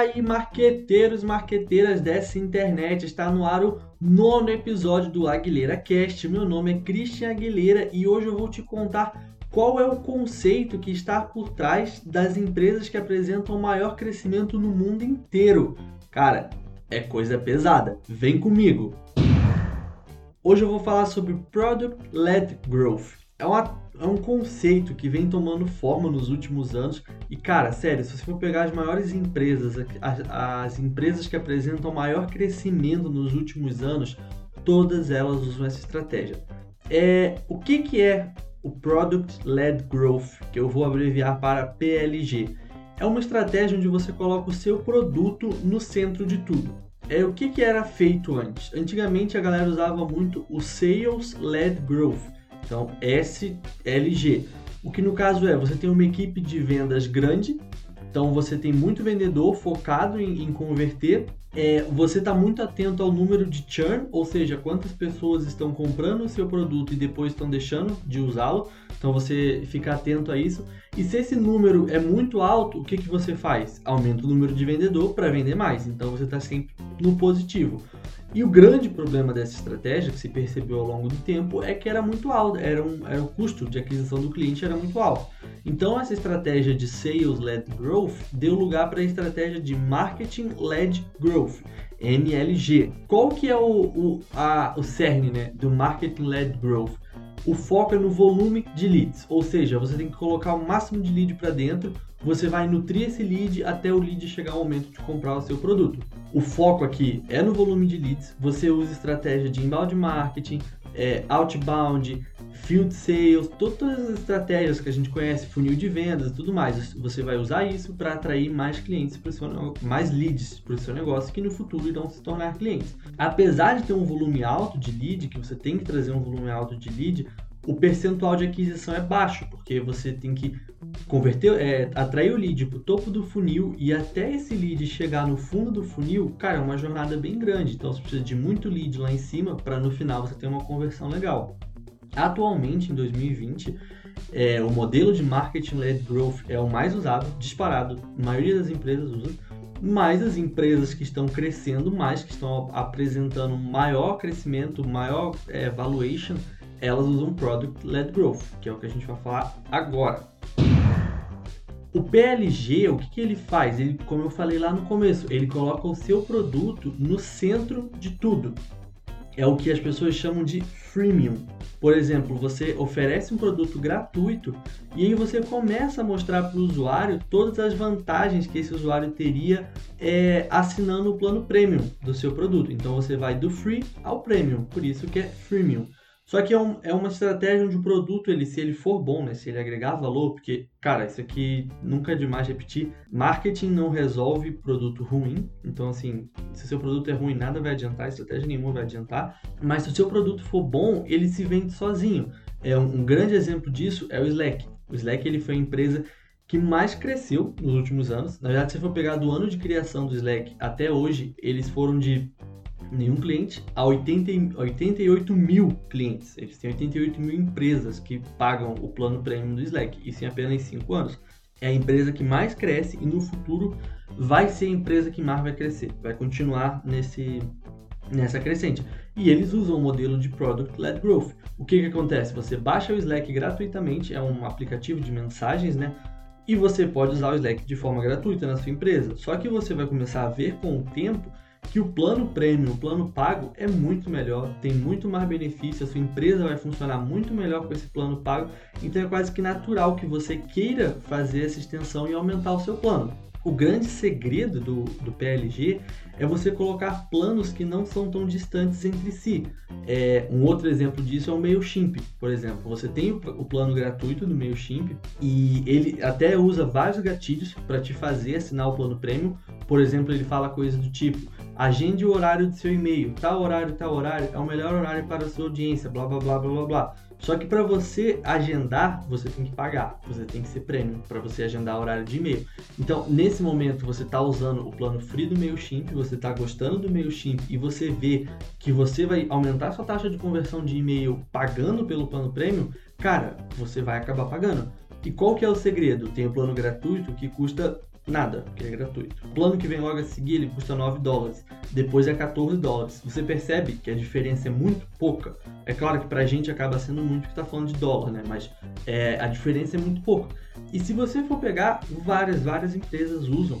aí, marqueteiros, marqueteiras dessa internet, está no ar o nono episódio do Aguilera Cast. Meu nome é Christian Aguilera e hoje eu vou te contar qual é o conceito que está por trás das empresas que apresentam maior crescimento no mundo inteiro. Cara, é coisa pesada. Vem comigo. Hoje eu vou falar sobre Product Led Growth. É uma é um conceito que vem tomando forma nos últimos anos. E, cara, sério, se você for pegar as maiores empresas, as, as empresas que apresentam maior crescimento nos últimos anos, todas elas usam essa estratégia. É, o que, que é o Product Led Growth, que eu vou abreviar para PLG? É uma estratégia onde você coloca o seu produto no centro de tudo. É o que, que era feito antes. Antigamente a galera usava muito o Sales Led Growth então, SLG. O que no caso é, você tem uma equipe de vendas grande, então você tem muito vendedor focado em, em converter. É, você está muito atento ao número de churn, ou seja, quantas pessoas estão comprando o seu produto e depois estão deixando de usá-lo. Então você fica atento a isso. E se esse número é muito alto, o que, que você faz? Aumenta o número de vendedor para vender mais. Então você está sempre no positivo. E o grande problema dessa estratégia, que se percebeu ao longo do tempo, é que era muito alto, era, um, era o custo de aquisição do cliente era muito alto. Então essa estratégia de Sales-Led Growth deu lugar para a estratégia de Marketing-Led Growth, MLG. Qual que é o, o, a, o cerne né, do Marketing-Led Growth? O foco é no volume de leads, ou seja, você tem que colocar o máximo de lead para dentro você vai nutrir esse lead até o lead chegar ao momento de comprar o seu produto. O foco aqui é no volume de leads, você usa estratégia de inbound marketing, é, outbound, field sales, todas as estratégias que a gente conhece, funil de vendas tudo mais. Você vai usar isso para atrair mais clientes, para seu, mais leads para o seu negócio que no futuro irão se tornar clientes. Apesar de ter um volume alto de lead, que você tem que trazer um volume alto de lead, o percentual de aquisição é baixo, porque você tem que converter, é, atrair o lead para o topo do funil e até esse lead chegar no fundo do funil, cara, é uma jornada bem grande. Então você precisa de muito lead lá em cima para no final você ter uma conversão legal. Atualmente, em 2020, é, o modelo de marketing-led growth é o mais usado, disparado. A maioria das empresas usa, mas as empresas que estão crescendo mais, que estão apresentando maior crescimento, maior é, valuation, elas usam Product-Led Growth, que é o que a gente vai falar agora. O PLG, o que, que ele faz? Ele, como eu falei lá no começo, ele coloca o seu produto no centro de tudo. É o que as pessoas chamam de freemium. Por exemplo, você oferece um produto gratuito e aí você começa a mostrar para o usuário todas as vantagens que esse usuário teria é, assinando o plano premium do seu produto. Então você vai do free ao premium, por isso que é freemium. Só que é, um, é uma estratégia onde o produto, ele, se ele for bom, né, se ele agregar valor, porque, cara, isso aqui nunca é demais repetir, marketing não resolve produto ruim. Então, assim, se seu produto é ruim, nada vai adiantar, estratégia nenhuma vai adiantar. Mas se o seu produto for bom, ele se vende sozinho. É um, um grande exemplo disso é o Slack. O Slack ele foi a empresa que mais cresceu nos últimos anos. Na verdade, se for pegar do ano de criação do Slack até hoje, eles foram de nenhum cliente a 80, 88 mil clientes. Eles têm 88 mil empresas que pagam o plano premium do Slack, isso em apenas 5 anos. É a empresa que mais cresce e no futuro vai ser a empresa que mais vai crescer, vai continuar nesse, nessa crescente. E eles usam o modelo de Product-Led Growth. O que, que acontece? Você baixa o Slack gratuitamente, é um aplicativo de mensagens, né? E você pode usar o Slack de forma gratuita na sua empresa. Só que você vai começar a ver com o tempo que o plano premium, o plano pago é muito melhor, tem muito mais benefício, a sua empresa vai funcionar muito melhor com esse plano pago, então é quase que natural que você queira fazer essa extensão e aumentar o seu plano. O grande segredo do, do PLG é você colocar planos que não são tão distantes entre si. É, um outro exemplo disso é o MailChimp, por exemplo. Você tem o, o plano gratuito do MailChimp e ele até usa vários gatilhos para te fazer assinar o plano premium. Por exemplo, ele fala coisas do tipo: agende o horário do seu e-mail, tal horário, tal horário é o melhor horário para a sua audiência, blá blá blá blá blá blá. Só que para você agendar, você tem que pagar, você tem que ser premium para você agendar horário de e-mail. Então, nesse momento, você está usando o plano free do MailChimp, você está gostando do MailChimp e você vê que você vai aumentar sua taxa de conversão de e-mail pagando pelo plano premium, cara, você vai acabar pagando. E qual que é o segredo? Tem o plano gratuito que custa nada, porque é gratuito. O plano que vem logo a seguir, ele custa 9 dólares, depois é 14 dólares. Você percebe que a diferença é muito pouca. É claro que pra gente acaba sendo muito que tá falando de dólar, né? Mas é, a diferença é muito pouca. E se você for pegar, várias, várias empresas usam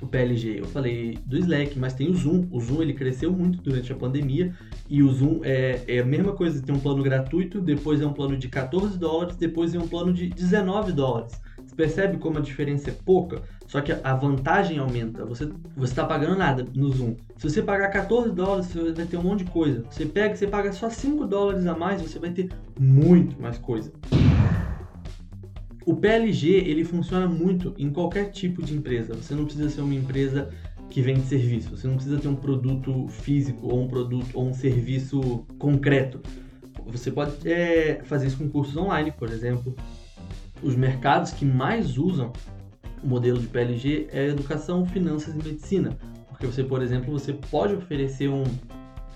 o PLG. Eu falei do Slack, mas tem o Zoom. O Zoom ele cresceu muito durante a pandemia e o Zoom é, é a mesma coisa, tem um plano gratuito, depois é um plano de 14 dólares, depois é um plano de 19 dólares. Você percebe como a diferença é pouca? Só que a vantagem aumenta. Você você está pagando nada no Zoom. Se você pagar 14 dólares, você vai ter um monte de coisa. Você pega, você paga só 5 dólares a mais, você vai ter muito mais coisa. O PLG ele funciona muito em qualquer tipo de empresa. Você não precisa ser uma empresa que vende serviço. Você não precisa ter um produto físico ou um produto ou um serviço concreto. Você pode é, fazer isso com cursos online, por exemplo. Os mercados que mais usam o modelo de PLG é educação, finanças e medicina. Porque você, por exemplo, você pode oferecer um,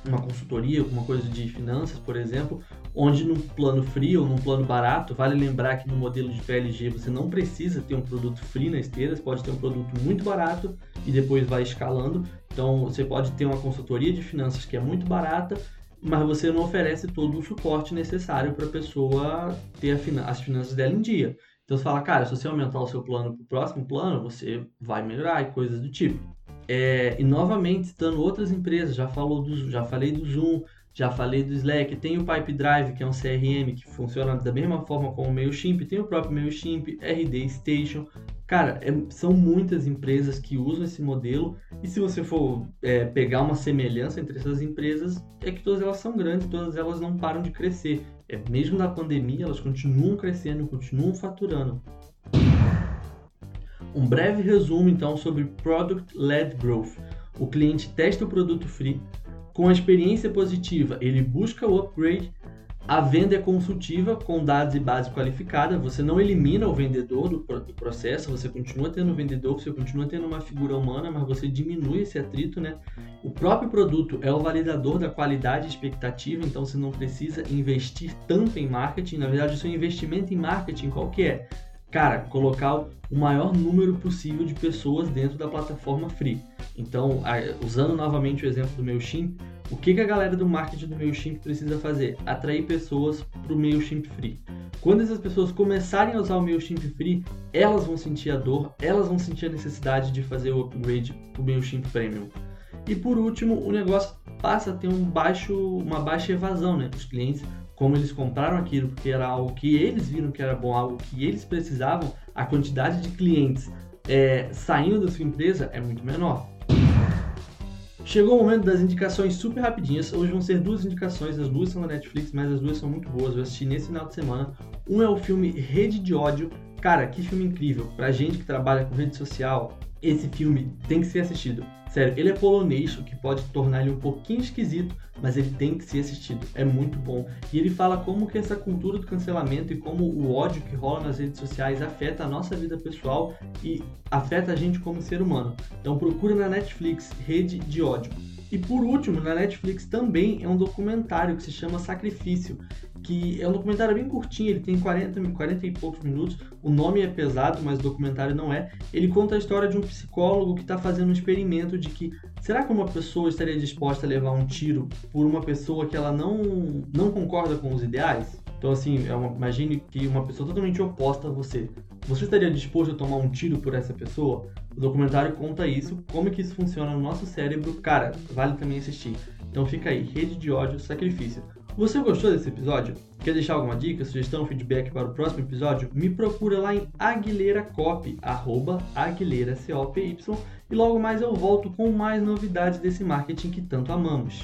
uma consultoria, alguma coisa de finanças, por exemplo, onde no plano free ou num plano barato, vale lembrar que no modelo de PLG você não precisa ter um produto free na esteira, você pode ter um produto muito barato e depois vai escalando. Então você pode ter uma consultoria de finanças que é muito barata, mas você não oferece todo o suporte necessário para a pessoa ter as finanças dela em dia. Então você fala, cara, se você aumentar o seu plano para o próximo plano, você vai melhorar e coisas do tipo. É, e novamente, citando outras empresas, já, falou do, já falei do Zoom, já falei do Slack, tem o Pipedrive, que é um CRM que funciona da mesma forma como o MailChimp, tem o próprio MailChimp, RD Station. Cara, é, são muitas empresas que usam esse modelo e se você for é, pegar uma semelhança entre essas empresas, é que todas elas são grandes, todas elas não param de crescer. É, mesmo na pandemia, elas continuam crescendo, continuam faturando. Um breve resumo então sobre Product Led Growth. O cliente testa o produto free, com a experiência positiva, ele busca o upgrade. A venda é consultiva com dados e base qualificada. Você não elimina o vendedor do, processo, você continua tendo um vendedor, você continua tendo uma figura humana, mas você diminui esse atrito, né? O próprio produto é o validador da qualidade expectativa, então você não precisa investir tanto em marketing. Na verdade, o seu investimento em marketing qual que é? cara, colocar o maior número possível de pessoas dentro da plataforma free. Então, usando novamente o exemplo do MailChimp, o que, que a galera do marketing do MailChimp precisa fazer? Atrair pessoas para o MailChimp Free. Quando essas pessoas começarem a usar o MailChimp Free, elas vão sentir a dor, elas vão sentir a necessidade de fazer o upgrade para o MailChimp Premium. E por último, o negócio passa a ter um baixo, uma baixa evasão, né? Os clientes como eles compraram aquilo porque era algo que eles viram que era bom, algo que eles precisavam, a quantidade de clientes é, saindo da sua empresa é muito menor. Chegou o momento das indicações super rapidinhas. Hoje vão ser duas indicações, as duas são da Netflix, mas as duas são muito boas. Eu assisti nesse final de semana. Um é o filme Rede de Ódio. Cara, que filme incrível. Pra gente que trabalha com rede social, esse filme tem que ser assistido. Sério, ele é polonês, o que pode tornar ele um pouquinho esquisito, mas ele tem que ser assistido. É muito bom. E ele fala como que essa cultura do cancelamento e como o ódio que rola nas redes sociais afeta a nossa vida pessoal e afeta a gente como ser humano. Então procura na Netflix Rede de Ódio. E por último, na Netflix também é um documentário que se chama Sacrifício, que é um documentário bem curtinho, ele tem 40, 40 e poucos minutos. O nome é pesado, mas o documentário não é. Ele conta a história de um psicólogo que está fazendo um experimento de que será que uma pessoa estaria disposta a levar um tiro por uma pessoa que ela não, não concorda com os ideais? Então, assim, é uma, imagine que uma pessoa totalmente oposta a você. Você estaria disposto a tomar um tiro por essa pessoa? O documentário conta isso, como que isso funciona no nosso cérebro. Cara, vale também assistir. Então fica aí, Rede de Ódio, Sacrifício. Você gostou desse episódio? Quer deixar alguma dica, sugestão, feedback para o próximo episódio? Me procura lá em Aguilera Copy, arroba Aguilera C-O-P-Y, e logo mais eu volto com mais novidades desse marketing que tanto amamos.